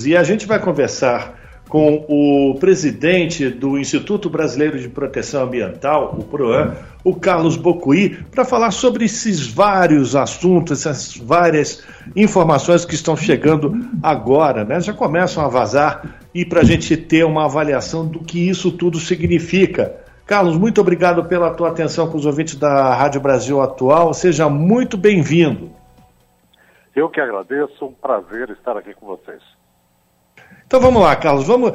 E a gente vai conversar com o presidente do Instituto Brasileiro de Proteção Ambiental, o PROAN, o Carlos Bocuí, para falar sobre esses vários assuntos, essas várias informações que estão chegando agora, né? Já começam a vazar e para a gente ter uma avaliação do que isso tudo significa. Carlos, muito obrigado pela tua atenção com os ouvintes da Rádio Brasil Atual. Seja muito bem-vindo. Eu que agradeço, um prazer estar aqui com vocês. Então vamos lá, Carlos. Vamos.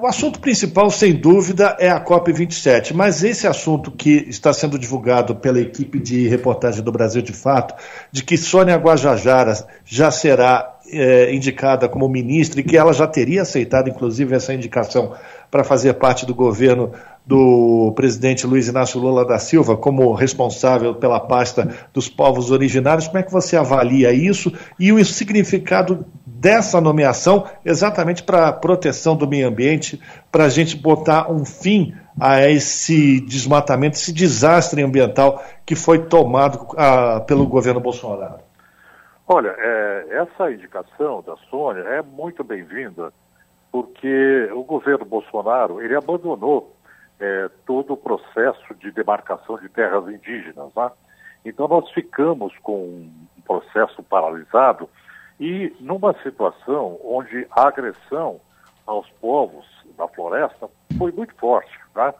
o assunto principal, sem dúvida, é a COP27. Mas esse assunto que está sendo divulgado pela equipe de reportagem do Brasil de Fato, de que Sônia Guajajara já será é, indicada como ministra e que ela já teria aceitado, inclusive, essa indicação para fazer parte do governo do presidente Luiz Inácio Lula da Silva como responsável pela pasta dos povos originários. Como é que você avalia isso e o significado dessa nomeação exatamente para a proteção do meio ambiente, para a gente botar um fim a esse desmatamento, esse desastre ambiental que foi tomado ah, pelo governo Bolsonaro? Olha, é, essa indicação da Sônia é muito bem-vinda, porque o governo Bolsonaro ele abandonou é, todo o processo de demarcação de terras indígenas. Né? Então nós ficamos com um processo paralisado e numa situação onde a agressão aos povos da floresta foi muito forte, né?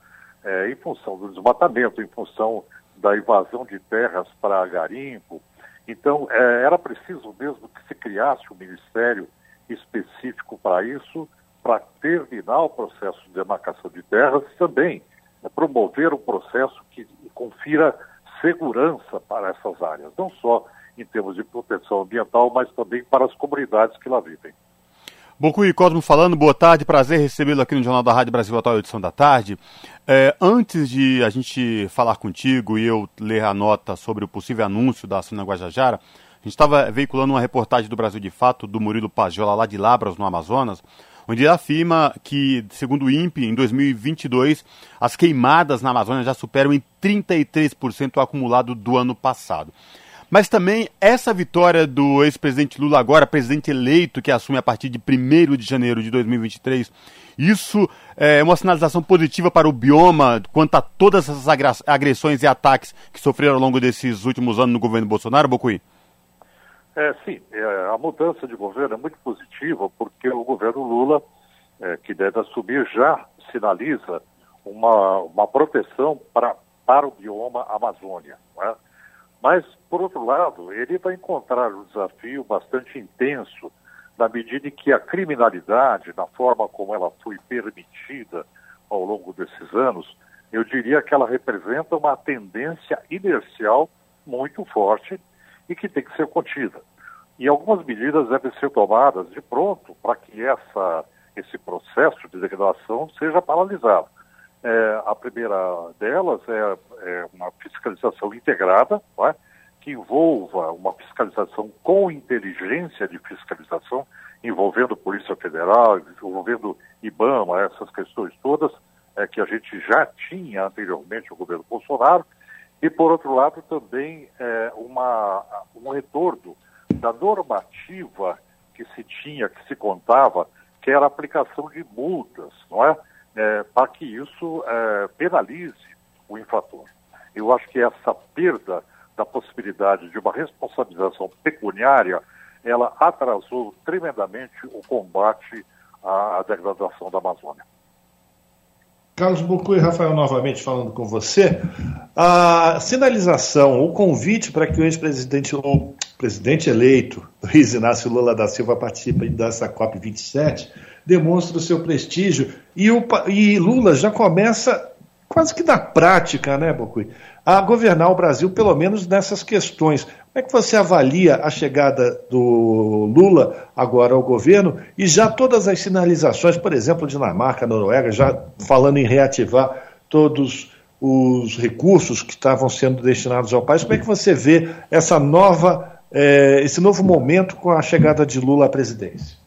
é, em função do desmatamento, em função da invasão de terras para garimpo. Então, é, era preciso mesmo que se criasse um ministério específico para isso, para terminar o processo de demarcação de terras e também é, promover um processo que confira segurança para essas áreas, não só em termos de proteção ambiental, mas também para as comunidades que lá vivem. Bocuí Cosmo falando, boa tarde, prazer recebê-lo aqui no Jornal da Rádio Brasil Atual, edição da tarde. É, antes de a gente falar contigo e eu ler a nota sobre o possível anúncio da Sina Guajajara, a gente estava veiculando uma reportagem do Brasil de Fato, do Murilo Pajola, lá de Labras, no Amazonas, onde ele afirma que, segundo o INPE, em 2022, as queimadas na Amazônia já superam em 33% o acumulado do ano passado. Mas também essa vitória do ex-presidente Lula, agora presidente eleito, que assume a partir de 1 de janeiro de 2023, isso é uma sinalização positiva para o bioma quanto a todas essas agressões e ataques que sofreram ao longo desses últimos anos no governo Bolsonaro, Bocuí? É, sim, é, a mudança de governo é muito positiva porque o governo Lula, é, que deve assumir, já sinaliza uma, uma proteção para, para o bioma Amazônia. Né? Mas, por outro lado, ele vai encontrar um desafio bastante intenso na medida em que a criminalidade, na forma como ela foi permitida ao longo desses anos, eu diria que ela representa uma tendência inercial muito forte e que tem que ser contida. E algumas medidas devem ser tomadas de pronto para que essa, esse processo de degradação seja paralisado. É, a primeira delas é, é uma fiscalização integrada, é? que envolva uma fiscalização com inteligência de fiscalização, envolvendo Polícia Federal, envolvendo IBAMA, essas questões todas é, que a gente já tinha anteriormente o governo Bolsonaro, e, por outro lado, também é, uma, um retorno da normativa que se tinha, que se contava, que era a aplicação de multas, não é? É para que isso é, penalize o infrator. Eu acho que essa perda da possibilidade de uma responsabilização pecuniária, ela atrasou tremendamente o combate à degradação da Amazônia. Carlos Bucu e Rafael novamente falando com você. A sinalização, o convite para que o ex-presidente, o presidente eleito, Luiz Inácio Lula da Silva, participe dessa COP27, demonstra o seu prestígio. E, o, e Lula já começa quase que na prática, né, Bocui, a governar o Brasil, pelo menos nessas questões. Como é que você avalia a chegada do Lula agora ao governo e já todas as sinalizações, por exemplo, Dinamarca, Noruega, já falando em reativar todos os recursos que estavam sendo destinados ao país. Como é que você vê essa nova, eh, esse novo momento com a chegada de Lula à presidência?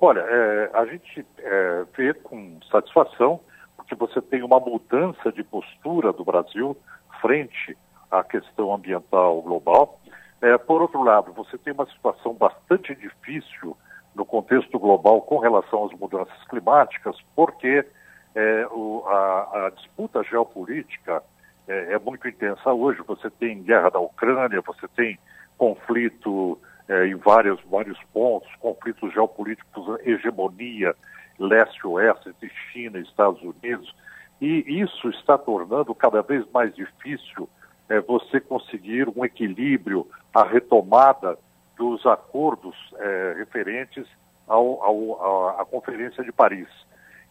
Olha, é, a gente é, vê com satisfação que você tem uma mudança de postura do Brasil frente à questão ambiental global. É, por outro lado, você tem uma situação bastante difícil no contexto global com relação às mudanças climáticas, porque é, o, a, a, disputa geopolítica é, é, muito intensa hoje. Você tem guerra da Ucrânia, você tem conflito é, em vários, vários pontos, conflitos geopolíticos, hegemonia leste-oeste China Estados Unidos. E isso está tornando cada vez mais difícil é, você conseguir um equilíbrio, a retomada dos acordos é, referentes ao, ao, à Conferência de Paris.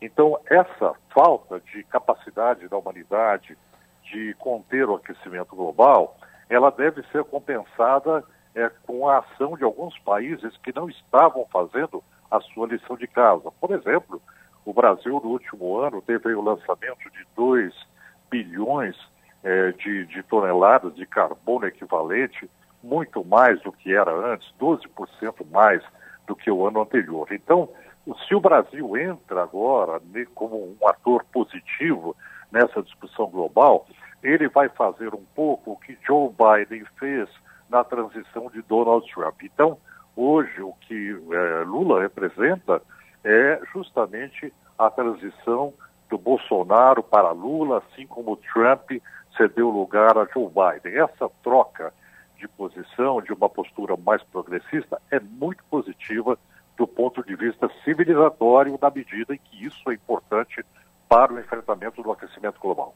Então, essa falta de capacidade da humanidade de conter o aquecimento global, ela deve ser compensada é, com a ação de alguns países que não estavam fazendo a sua lição de casa. Por exemplo, o Brasil, no último ano, teve o lançamento de 2 bilhões é, de, de toneladas de carbono equivalente, muito mais do que era antes, 12% mais do que o ano anterior. Então, se o Brasil entra agora como um ator positivo nessa discussão global, ele vai fazer um pouco o que Joe Biden fez na transição de Donald Trump. Então, hoje, o que é, Lula representa é justamente a transição do Bolsonaro para Lula, assim como Trump cedeu lugar a Joe Biden. Essa troca de posição, de uma postura mais progressista, é muito positiva do ponto de vista civilizatório, na medida em que isso é importante para o enfrentamento do aquecimento global.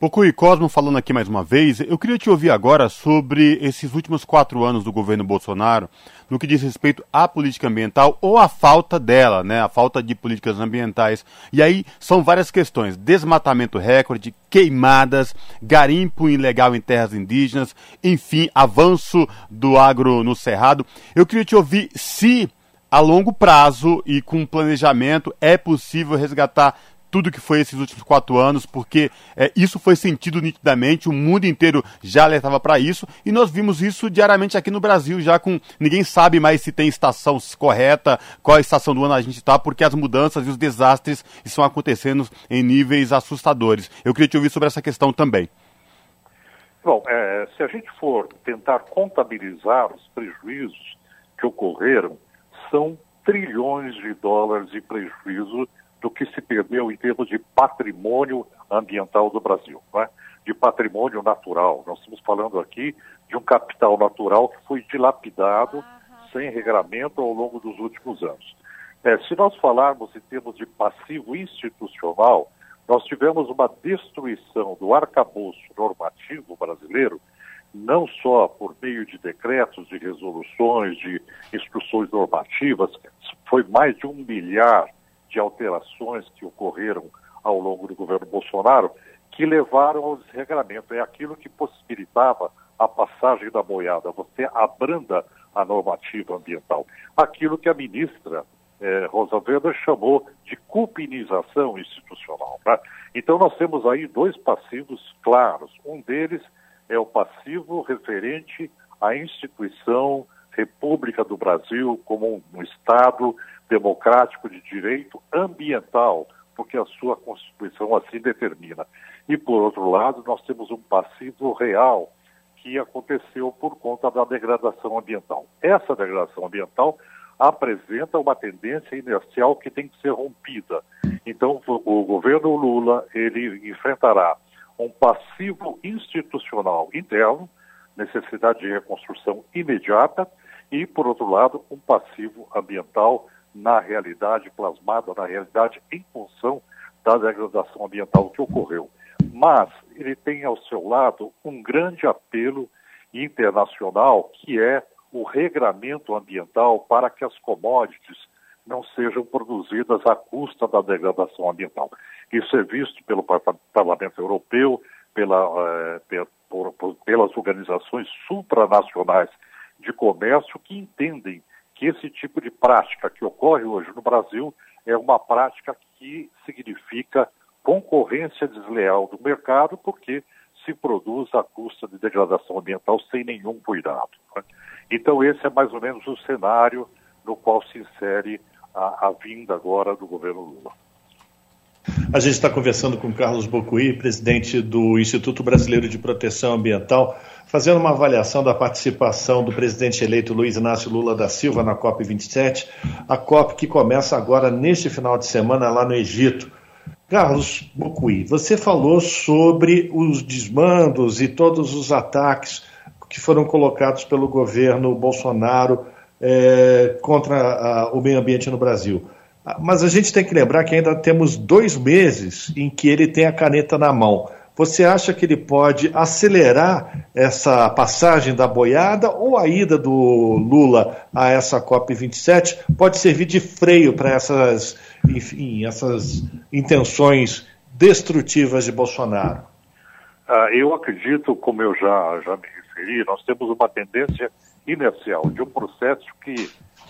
Pocui Cosmo falando aqui mais uma vez, eu queria te ouvir agora sobre esses últimos quatro anos do governo Bolsonaro, no que diz respeito à política ambiental ou à falta dela, né, a falta de políticas ambientais. E aí são várias questões: desmatamento recorde, queimadas, garimpo ilegal em terras indígenas, enfim, avanço do agro no cerrado. Eu queria te ouvir se a longo prazo e com planejamento é possível resgatar tudo que foi esses últimos quatro anos, porque é, isso foi sentido nitidamente, o mundo inteiro já alertava para isso, e nós vimos isso diariamente aqui no Brasil, já com ninguém sabe mais se tem estação correta, qual estação do ano a gente está, porque as mudanças e os desastres estão acontecendo em níveis assustadores. Eu queria te ouvir sobre essa questão também. Bom, é, se a gente for tentar contabilizar os prejuízos que ocorreram, são trilhões de dólares de prejuízo do que se perdeu em termos de patrimônio ambiental do Brasil, né? de patrimônio natural. Nós estamos falando aqui de um capital natural que foi dilapidado sem regramento ao longo dos últimos anos. É, se nós falarmos em termos de passivo institucional, nós tivemos uma destruição do arcabouço normativo brasileiro, não só por meio de decretos, de resoluções, de instruções normativas, foi mais de um milhar de alterações que ocorreram ao longo do governo Bolsonaro que levaram ao desregramento. É aquilo que possibilitava a passagem da boiada, você abranda a normativa ambiental. Aquilo que a ministra eh, Rosa Weber chamou de cupinização institucional. Né? Então nós temos aí dois passivos claros. Um deles é o passivo referente à instituição República do Brasil como um Estado democrático de direito ambiental, porque a sua Constituição assim determina. E, por outro lado, nós temos um passivo real que aconteceu por conta da degradação ambiental. Essa degradação ambiental apresenta uma tendência inercial que tem que ser rompida. Então, o governo Lula ele enfrentará um passivo institucional interno, necessidade de reconstrução imediata, e, por outro lado, um passivo ambiental na realidade, plasmada na realidade em função da degradação ambiental que ocorreu. Mas ele tem ao seu lado um grande apelo internacional que é o regramento ambiental para que as commodities não sejam produzidas à custa da degradação ambiental. Isso é visto pelo Parlamento Europeu, pela, eh, por, por, pelas organizações supranacionais de comércio que entendem que esse tipo de prática que ocorre hoje no Brasil é uma prática que significa concorrência desleal do mercado, porque se produz à custa de degradação ambiental sem nenhum cuidado. Né? Então, esse é mais ou menos o cenário no qual se insere a, a vinda agora do governo Lula. A gente está conversando com Carlos Bocuí, presidente do Instituto Brasileiro de Proteção Ambiental. Fazendo uma avaliação da participação do presidente eleito Luiz Inácio Lula da Silva na COP27, a COP que começa agora neste final de semana lá no Egito. Carlos Bocui, você falou sobre os desmandos e todos os ataques que foram colocados pelo governo Bolsonaro é, contra a, o meio ambiente no Brasil. Mas a gente tem que lembrar que ainda temos dois meses em que ele tem a caneta na mão. Você acha que ele pode acelerar essa passagem da boiada ou a ida do Lula a essa COP27 pode servir de freio para essas, enfim, essas intenções destrutivas de Bolsonaro? Uh, eu acredito, como eu já, já me referi, nós temos uma tendência inercial de um processo que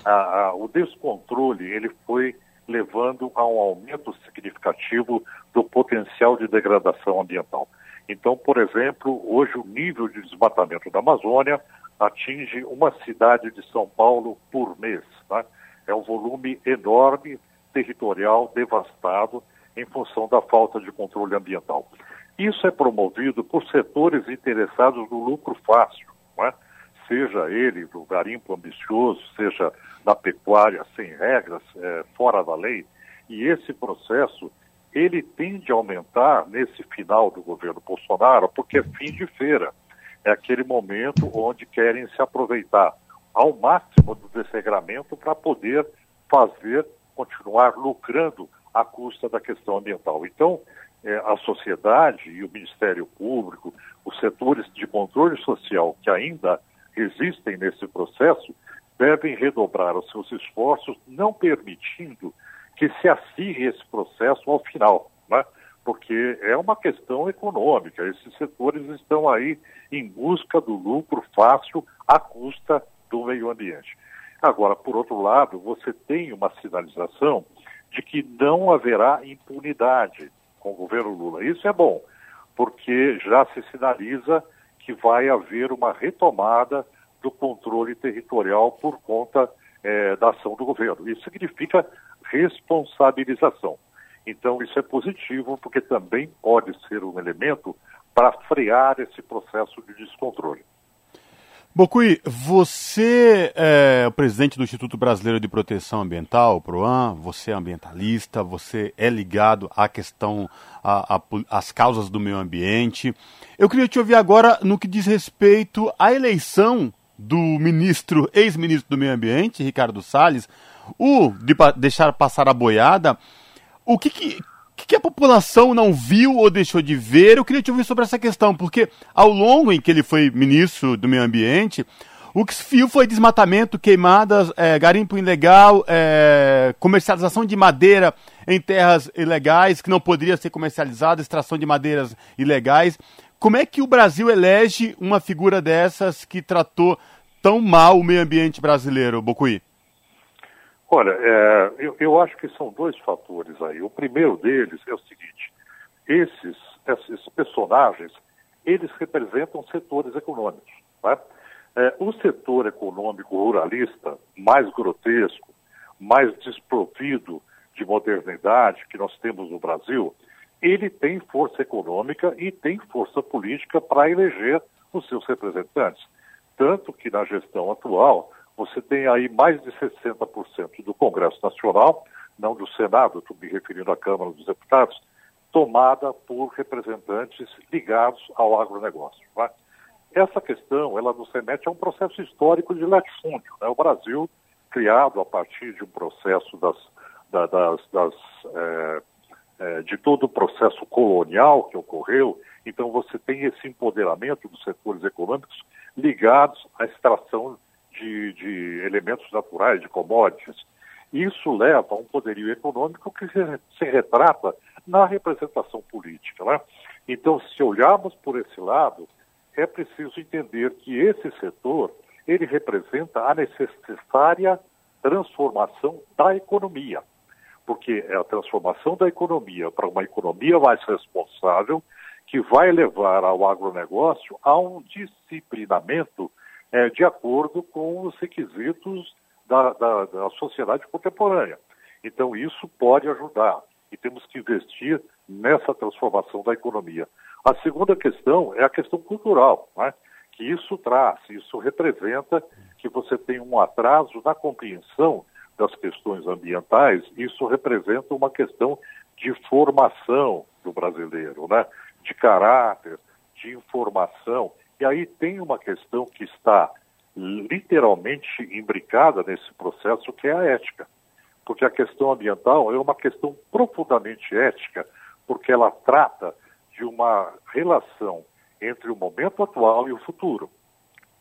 uh, uh, o descontrole ele foi levando a um aumento significativo do potencial de degradação ambiental. Então, por exemplo, hoje o nível de desmatamento da Amazônia atinge uma cidade de São Paulo por mês. Né? É um volume enorme, territorial, devastado, em função da falta de controle ambiental. Isso é promovido por setores interessados no lucro fácil, é? seja ele do garimpo ambicioso, seja da pecuária sem regras, é, fora da lei, e esse processo ele tende a aumentar nesse final do governo Bolsonaro, porque é fim de feira. É aquele momento onde querem se aproveitar ao máximo do desregramento para poder fazer, continuar lucrando à custa da questão ambiental. Então, é, a sociedade e o Ministério Público, os setores de controle social que ainda existem nesse processo, devem redobrar os seus esforços, não permitindo que se acirre esse processo ao final, né? porque é uma questão econômica. Esses setores estão aí em busca do lucro fácil à custa do meio ambiente. Agora, por outro lado, você tem uma sinalização de que não haverá impunidade com o governo Lula. Isso é bom, porque já se sinaliza que vai haver uma retomada do controle territorial por conta é, da ação do governo. Isso significa responsabilização. Então, isso é positivo, porque também pode ser um elemento para frear esse processo de descontrole. Bocui, você é o presidente do Instituto Brasileiro de Proteção Ambiental, PROAM, você é ambientalista, você é ligado à questão, às causas do meio ambiente. Eu queria te ouvir agora no que diz respeito à eleição do ministro, ex-ministro do Meio Ambiente, Ricardo Salles, o de deixar passar a boiada. O que, que, que a população não viu ou deixou de ver? Eu queria te ouvir sobre essa questão, porque ao longo em que ele foi ministro do Meio Ambiente, o que se viu foi desmatamento, queimadas, é, garimpo ilegal, é, comercialização de madeira em terras ilegais, que não poderia ser comercializada, extração de madeiras ilegais. Como é que o Brasil elege uma figura dessas que tratou tão mal o meio ambiente brasileiro, Bocuí? Olha, é, eu, eu, acho que são dois fatores aí. O primeiro deles é o seguinte: esses, esses personagens, eles representam setores econômicos. Né? É, o setor econômico ruralista, mais grotesco, mais desprovido de modernidade que nós temos no Brasil, ele tem força econômica e tem força política para eleger os seus representantes. Tanto que na gestão atual, você tem aí mais de 60% do Congresso Nacional, não do Senado, estou me referindo à Câmara dos Deputados, tomada por representantes ligados ao agronegócio. Né? Essa questão, ela nos remete a um processo histórico de latifúndio. Né? O Brasil, criado a partir de um processo das, das, das é, é, de todo o processo colonial que ocorreu, então você tem esse empoderamento dos setores econômicos ligados à extração de, de elementos naturais, de commodities. Isso leva a um poderio econômico que se, se retrata na representação política. Né? Então, se olharmos por esse lado, é preciso entender que esse setor ele representa a necessária transformação da economia porque é a transformação da economia para uma economia mais responsável que vai levar ao agronegócio a um disciplinamento é, de acordo com os requisitos da, da, da sociedade contemporânea. Então, isso pode ajudar e temos que investir nessa transformação da economia. A segunda questão é a questão cultural, né? que isso traz, isso representa que você tem um atraso na compreensão das questões ambientais, isso representa uma questão de formação do brasileiro, né? de caráter, de informação. E aí tem uma questão que está literalmente imbricada nesse processo, que é a ética. Porque a questão ambiental é uma questão profundamente ética, porque ela trata de uma relação entre o momento atual e o futuro.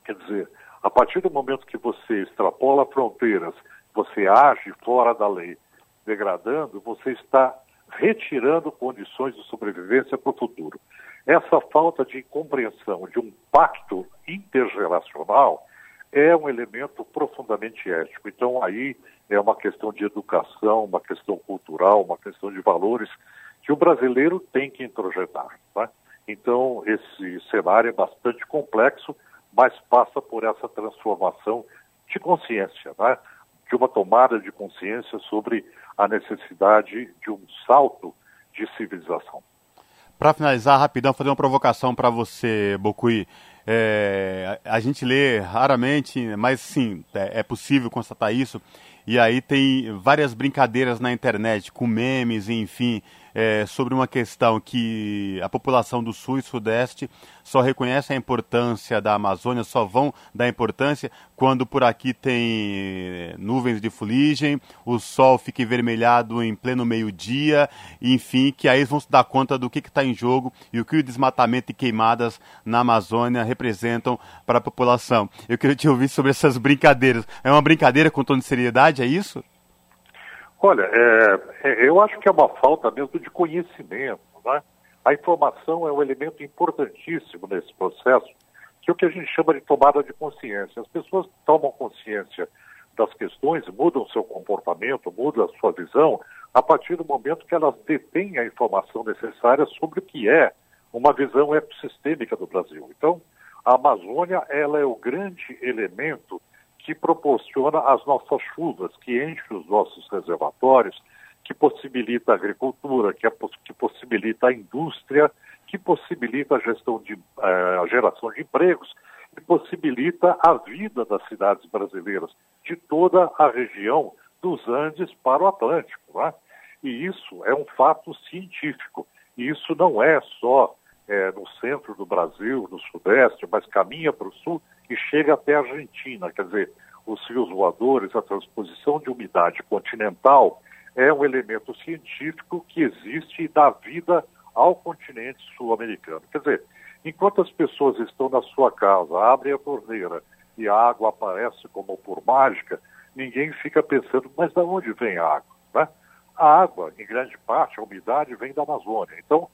Quer dizer, a partir do momento que você extrapola fronteiras, você age fora da lei, degradando, você está retirando condições de sobrevivência para o futuro. Essa falta de compreensão de um pacto intergeracional é um elemento profundamente ético. Então, aí é uma questão de educação, uma questão cultural, uma questão de valores que o brasileiro tem que introjetar. Né? Então, esse cenário é bastante complexo, mas passa por essa transformação de consciência, né? De uma tomada de consciência sobre a necessidade de um salto de civilização. Para finalizar, rapidão, fazer uma provocação para você, Bocui. É, a gente lê raramente, mas sim, é, é possível constatar isso. E aí tem várias brincadeiras na internet, com memes, enfim, é, sobre uma questão que a população do Sul e Sudeste só reconhece a importância da Amazônia, só vão dar importância quando por aqui tem é, nuvens de fuligem, o sol fica envermelhado em pleno meio-dia, enfim, que aí vão se dar conta do que está em jogo e o que o desmatamento e queimadas na Amazônia representam para a população. Eu queria te ouvir sobre essas brincadeiras. É uma brincadeira com tom de seriedade, é isso? Olha, é, é, eu acho que é uma falta mesmo de conhecimento. Né? A informação é um elemento importantíssimo nesse processo, que é o que a gente chama de tomada de consciência. As pessoas tomam consciência das questões, mudam seu comportamento, mudam a sua visão, a partir do momento que elas detêm a informação necessária sobre o que é uma visão ecossistêmica do Brasil. Então, a Amazônia ela é o grande elemento que proporciona as nossas chuvas, que enche os nossos reservatórios, que possibilita a agricultura, que, é, que possibilita a indústria, que possibilita a gestão de eh, a geração de empregos, que possibilita a vida das cidades brasileiras, de toda a região dos Andes para o Atlântico. Né? E isso é um fato científico. E isso não é só é, no centro do Brasil, no Sudeste, mas caminha para o Sul e chega até a Argentina. Quer dizer, os rios voadores, a transposição de umidade continental é um elemento científico que existe e dá vida ao continente sul-americano. Quer dizer, enquanto as pessoas estão na sua casa, abrem a torneira e a água aparece como por mágica, ninguém fica pensando, mas de onde vem a água? Né? A água, em grande parte, a umidade vem da Amazônia. Então,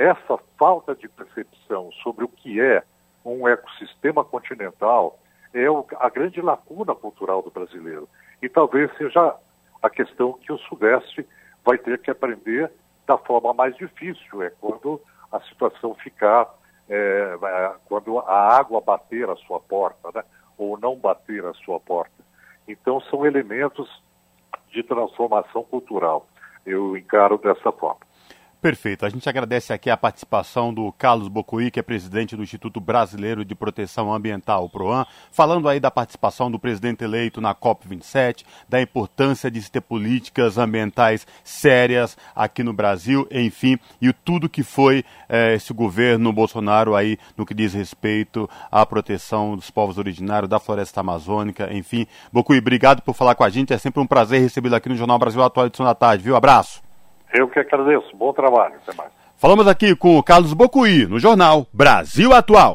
essa falta de percepção sobre o que é um ecossistema continental é a grande lacuna cultural do brasileiro. E talvez seja a questão que o Sudeste vai ter que aprender da forma mais difícil, é quando a situação ficar, é, quando a água bater a sua porta, né? ou não bater a sua porta. Então, são elementos de transformação cultural. Eu encaro dessa forma. Perfeito. A gente agradece aqui a participação do Carlos Bocuí, que é presidente do Instituto Brasileiro de Proteção Ambiental, o PROAM, falando aí da participação do presidente eleito na COP27, da importância de se ter políticas ambientais sérias aqui no Brasil, enfim, e tudo que foi eh, esse governo Bolsonaro aí no que diz respeito à proteção dos povos originários, da floresta amazônica, enfim. Bocuí, obrigado por falar com a gente. É sempre um prazer recebê-lo aqui no Jornal Brasil Atual edição da tarde, viu? Abraço. Eu que agradeço. Bom trabalho. Até mais. Falamos aqui com o Carlos Bocuí, no jornal Brasil Atual.